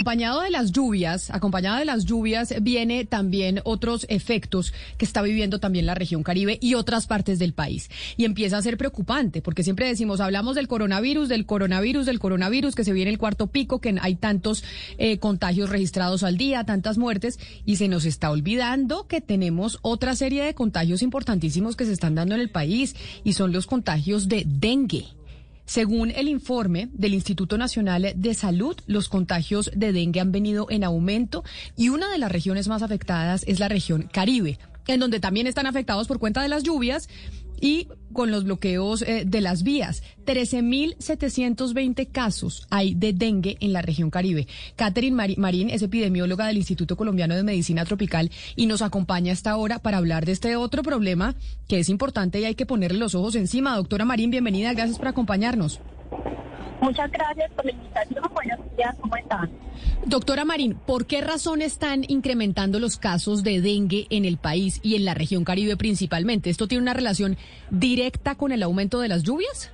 Acompañado de las lluvias, acompañado de las lluvias, viene también otros efectos que está viviendo también la región Caribe y otras partes del país. Y empieza a ser preocupante, porque siempre decimos, hablamos del coronavirus, del coronavirus, del coronavirus, que se viene el cuarto pico, que hay tantos eh, contagios registrados al día, tantas muertes, y se nos está olvidando que tenemos otra serie de contagios importantísimos que se están dando en el país, y son los contagios de dengue. Según el informe del Instituto Nacional de Salud, los contagios de dengue han venido en aumento y una de las regiones más afectadas es la región Caribe, en donde también están afectados por cuenta de las lluvias y con los bloqueos eh, de las vías. 13.720 casos hay de dengue en la región Caribe. Catherine Marín es epidemióloga del Instituto Colombiano de Medicina Tropical y nos acompaña hasta ahora para hablar de este otro problema que es importante y hay que ponerle los ojos encima. Doctora Marín, bienvenida, gracias por acompañarnos. Muchas gracias por la invitación. Buenos días, ¿cómo están? Doctora Marín, ¿por qué razón están incrementando los casos de dengue en el país y en la región Caribe principalmente? ¿Esto tiene una relación directa con el aumento de las lluvias?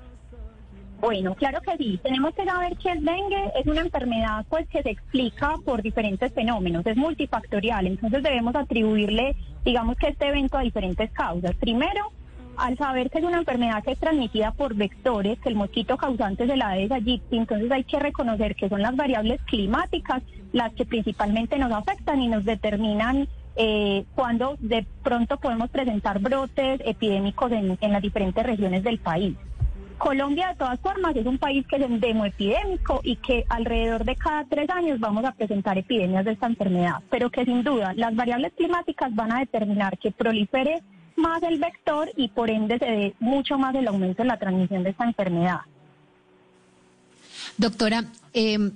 Bueno, claro que sí. Tenemos que saber que el dengue es una enfermedad pues que se explica por diferentes fenómenos, es multifactorial, entonces debemos atribuirle, digamos que este evento a diferentes causas. Primero, al saber que es una enfermedad que es transmitida por vectores, que el mosquito causante es el Aedes aegypti, entonces hay que reconocer que son las variables climáticas las que principalmente nos afectan y nos determinan eh, cuando de pronto podemos presentar brotes epidémicos en, en las diferentes regiones del país. Colombia, de todas formas, es un país que es endemoepidémico y que alrededor de cada tres años vamos a presentar epidemias de esta enfermedad, pero que sin duda las variables climáticas van a determinar que prolifere más el vector y por ende se ve mucho más el aumento en la transmisión de esta enfermedad. Doctora, eh,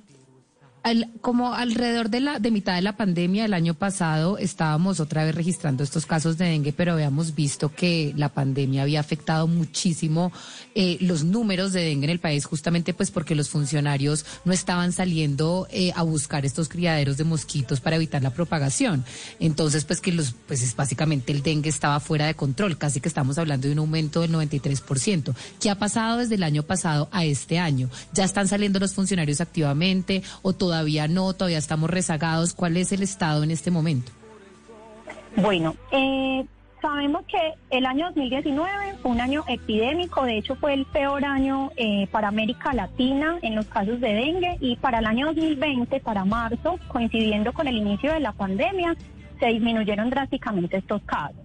como alrededor de la de mitad de la pandemia del año pasado estábamos otra vez registrando estos casos de dengue, pero habíamos visto que la pandemia había afectado muchísimo eh, los números de dengue en el país, justamente pues porque los funcionarios no estaban saliendo eh, a buscar estos criaderos de mosquitos para evitar la propagación. Entonces, pues que los, pues es básicamente el dengue estaba fuera de control, casi que estamos hablando de un aumento del 93%. ¿Qué ha pasado desde el año pasado a este año? ¿Ya están saliendo los funcionarios activamente o todavía no, todavía estamos rezagados. ¿Cuál es el estado en este momento? Bueno, eh, sabemos que el año 2019 fue un año epidémico, de hecho fue el peor año eh, para América Latina en los casos de dengue y para el año 2020, para marzo, coincidiendo con el inicio de la pandemia, se disminuyeron drásticamente estos casos.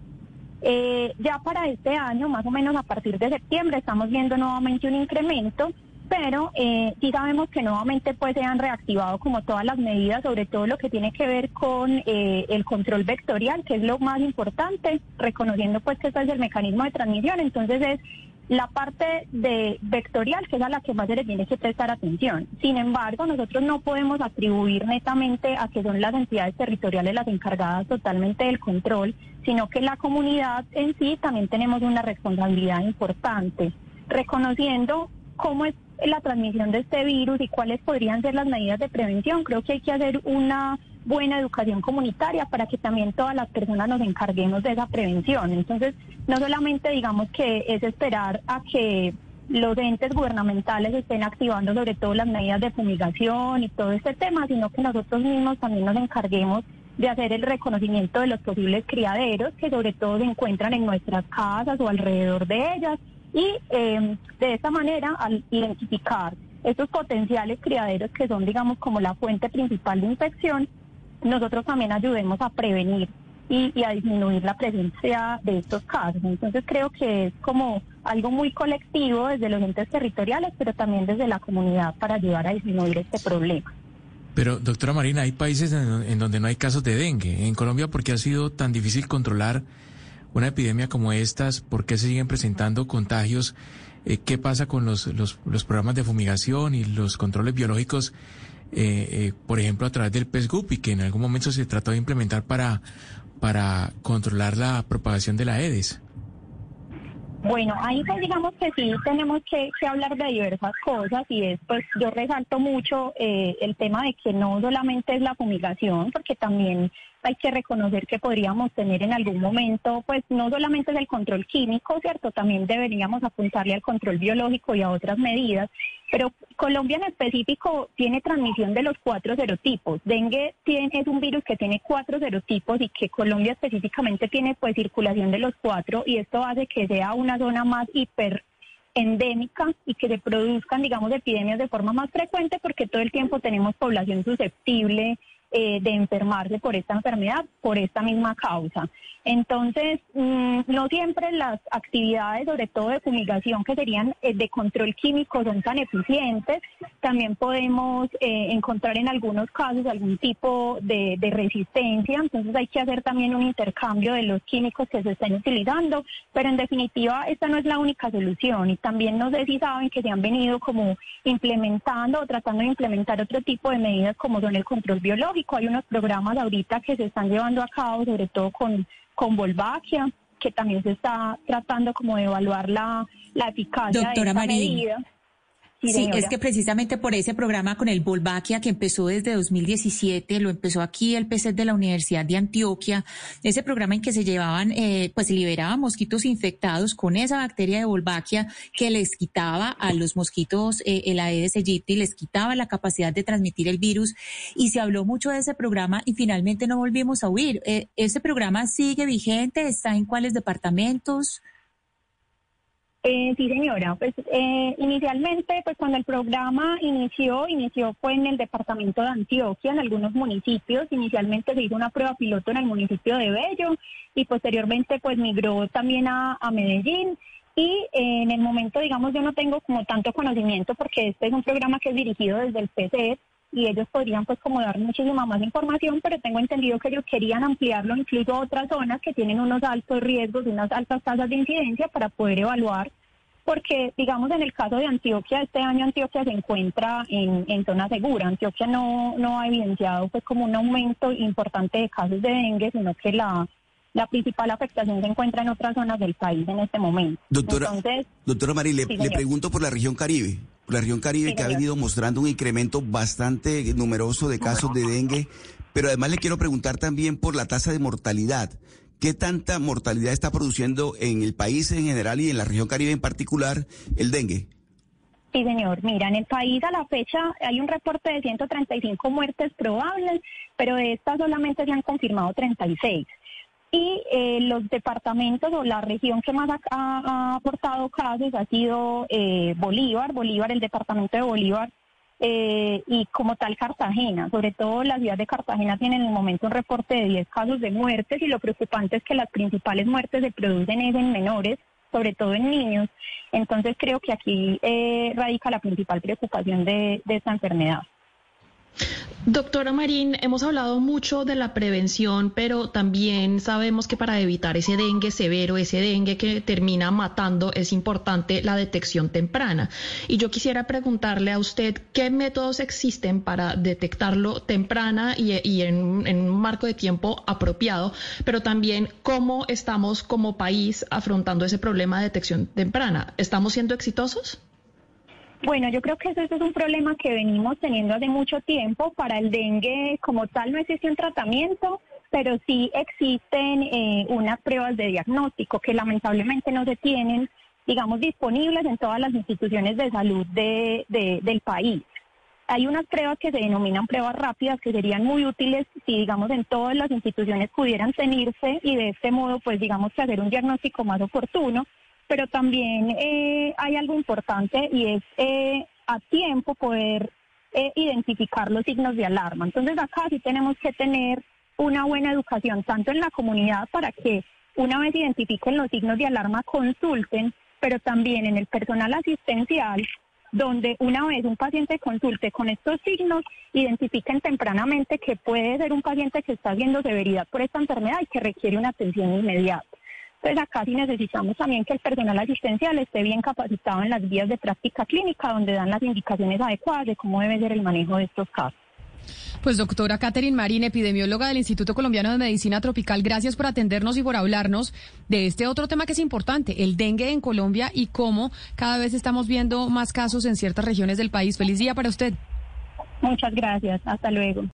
Eh, ya para este año, más o menos a partir de septiembre, estamos viendo nuevamente un incremento pero eh, sí sabemos que nuevamente pues se han reactivado como todas las medidas, sobre todo lo que tiene que ver con eh, el control vectorial, que es lo más importante, reconociendo pues que este es el mecanismo de transmisión, entonces es la parte de vectorial, que es a la que más se le tiene que prestar atención. Sin embargo, nosotros no podemos atribuir netamente a que son las entidades territoriales las encargadas totalmente del control, sino que la comunidad en sí también tenemos una responsabilidad importante, reconociendo cómo es la transmisión de este virus y cuáles podrían ser las medidas de prevención. Creo que hay que hacer una buena educación comunitaria para que también todas las personas nos encarguemos de esa prevención. Entonces, no solamente digamos que es esperar a que los entes gubernamentales estén activando sobre todo las medidas de fumigación y todo este tema, sino que nosotros mismos también nos encarguemos de hacer el reconocimiento de los posibles criaderos que sobre todo se encuentran en nuestras casas o alrededor de ellas y eh, de esta manera, al identificar estos potenciales criaderos que son, digamos, como la fuente principal de infección, nosotros también ayudemos a prevenir y, a disminuir la presencia de estos casos. Entonces creo que es como algo muy colectivo desde los entes territoriales, pero también desde la comunidad para ayudar a disminuir este problema. Pero, doctora Marina, hay países en, en donde no hay casos de dengue. En Colombia, ¿por qué ha sido tan difícil controlar una epidemia como estas? ¿Por qué se siguen presentando contagios? Eh, ¿Qué pasa con los, los, los, programas de fumigación y los controles biológicos, eh, eh, por ejemplo, a través del pez y que en algún momento se trató de implementar para, para controlar la propagación de la EDES? Bueno, ahí pues digamos que sí tenemos que, hablar de diversas cosas y es pues yo resalto mucho el tema de que no solamente es la fumigación, porque también hay que reconocer que podríamos tener en algún momento, pues no solamente es el control químico, ¿cierto? También deberíamos apuntarle al control biológico y a otras medidas. Pero Colombia en específico tiene transmisión de los cuatro serotipos. Dengue es un virus que tiene cuatro serotipos y que Colombia específicamente tiene pues circulación de los cuatro y esto hace que sea una zona más hiper endémica y que se produzcan, digamos, epidemias de forma más frecuente porque todo el tiempo tenemos población susceptible eh, de enfermarse por esta enfermedad, por esta misma causa. Entonces, mm, no siempre las actividades, sobre todo de fumigación, que serían eh, de control químico, son tan eficientes. También podemos eh, encontrar en algunos casos algún tipo de, de, resistencia. Entonces, hay que hacer también un intercambio de los químicos que se estén utilizando. Pero en definitiva, esta no es la única solución. Y también no sé si saben que se han venido como implementando o tratando de implementar otro tipo de medidas como son el control biológico hay unos programas ahorita que se están llevando a cabo, sobre todo con, con Volvaquia, que también se está tratando como de evaluar la, la eficacia de esta medida. Sí, es que precisamente por ese programa con el Volvaquia que empezó desde 2017, lo empezó aquí el PC de la Universidad de Antioquia, ese programa en que se llevaban, eh, pues se liberaban mosquitos infectados con esa bacteria de Volvaquia que les quitaba a los mosquitos eh, el Aedes aegypti, les quitaba la capacidad de transmitir el virus y se habló mucho de ese programa y finalmente no volvimos a huir. Eh, ¿Ese programa sigue vigente? ¿Está en cuáles departamentos? Eh, sí, señora. Pues eh, inicialmente, pues cuando el programa inició, inició fue en el departamento de Antioquia, en algunos municipios. Inicialmente se hizo una prueba piloto en el municipio de Bello y posteriormente pues migró también a, Medellín. Y eh, en el momento, digamos, yo no tengo como tanto conocimiento porque este es un programa que es dirigido desde el PC y ellos podrían pues como dar muchísima más información, pero tengo entendido que ellos querían ampliarlo incluso a otras zonas que tienen unos altos riesgos, unas altas tasas de incidencia para poder evaluar, porque digamos en el caso de Antioquia, este año Antioquia se encuentra en, en zona segura, Antioquia no, no ha evidenciado pues como un aumento importante de casos de dengue, sino que la la principal afectación se encuentra en otras zonas del país en este momento. Doctora, doctora Mari, le, pregunto por la región Caribe. La región Caribe que ha venido mostrando un incremento bastante numeroso de casos de dengue, pero además le quiero preguntar también por la tasa de mortalidad. ¿Qué tanta mortalidad está produciendo en el país en general y en la región Caribe en particular el dengue? Sí, señor. Mira, en el país a la fecha hay un reporte de 135 muertes probables, pero de estas solamente se han confirmado 36 y eh, los departamentos o la región que más ha, aportado casos ha sido eh, Bolívar, Bolívar, el departamento de Bolívar eh, y como tal Cartagena, sobre todo la ciudad de Cartagena tiene en el momento un reporte de 10 casos de muertes y lo preocupante es que las principales muertes se producen en menores, sobre todo en niños, entonces creo que aquí radica la principal preocupación de esta enfermedad. Doctora Marín, hemos hablado mucho de la prevención, pero también sabemos que para evitar ese dengue severo, ese dengue que termina matando, es importante la detección temprana. Y yo quisiera preguntarle a usted qué métodos existen para detectarlo temprana y, en, en un marco de tiempo apropiado, pero también cómo estamos como país afrontando ese problema de detección temprana. ¿Estamos siendo exitosos? Bueno, yo creo que ese es un problema que venimos teniendo hace mucho tiempo. Para el dengue como tal no existe un tratamiento, pero sí existen eh, unas pruebas de diagnóstico que lamentablemente no se tienen, digamos, disponibles en todas las instituciones de salud de, del país. Hay unas pruebas que se denominan pruebas rápidas que serían muy útiles si, digamos, en todas las instituciones pudieran tenerse y de este modo, pues, digamos, hacer un diagnóstico más oportuno pero también eh, hay algo importante y es eh, a tiempo poder eh, identificar los signos de alarma. Entonces acá sí tenemos que tener una buena educación, tanto en la comunidad para que una vez identifiquen los signos de alarma consulten, pero también en el personal asistencial, donde una vez un paciente consulte con estos signos, identifiquen tempranamente que puede ser un paciente que está haciendo severidad por esta enfermedad y que requiere una atención inmediata. Entonces acá sí necesitamos también que el personal asistencial esté bien capacitado en las vías de práctica clínica, donde dan las indicaciones adecuadas de cómo debe ser el manejo de estos casos. Pues doctora Catherine Marín, epidemióloga del Instituto Colombiano de Medicina Tropical, gracias por atendernos y por hablarnos de este otro tema que es importante, el dengue en Colombia y cómo cada vez estamos viendo más casos en ciertas regiones del país. Feliz día para usted. Muchas gracias. Hasta luego.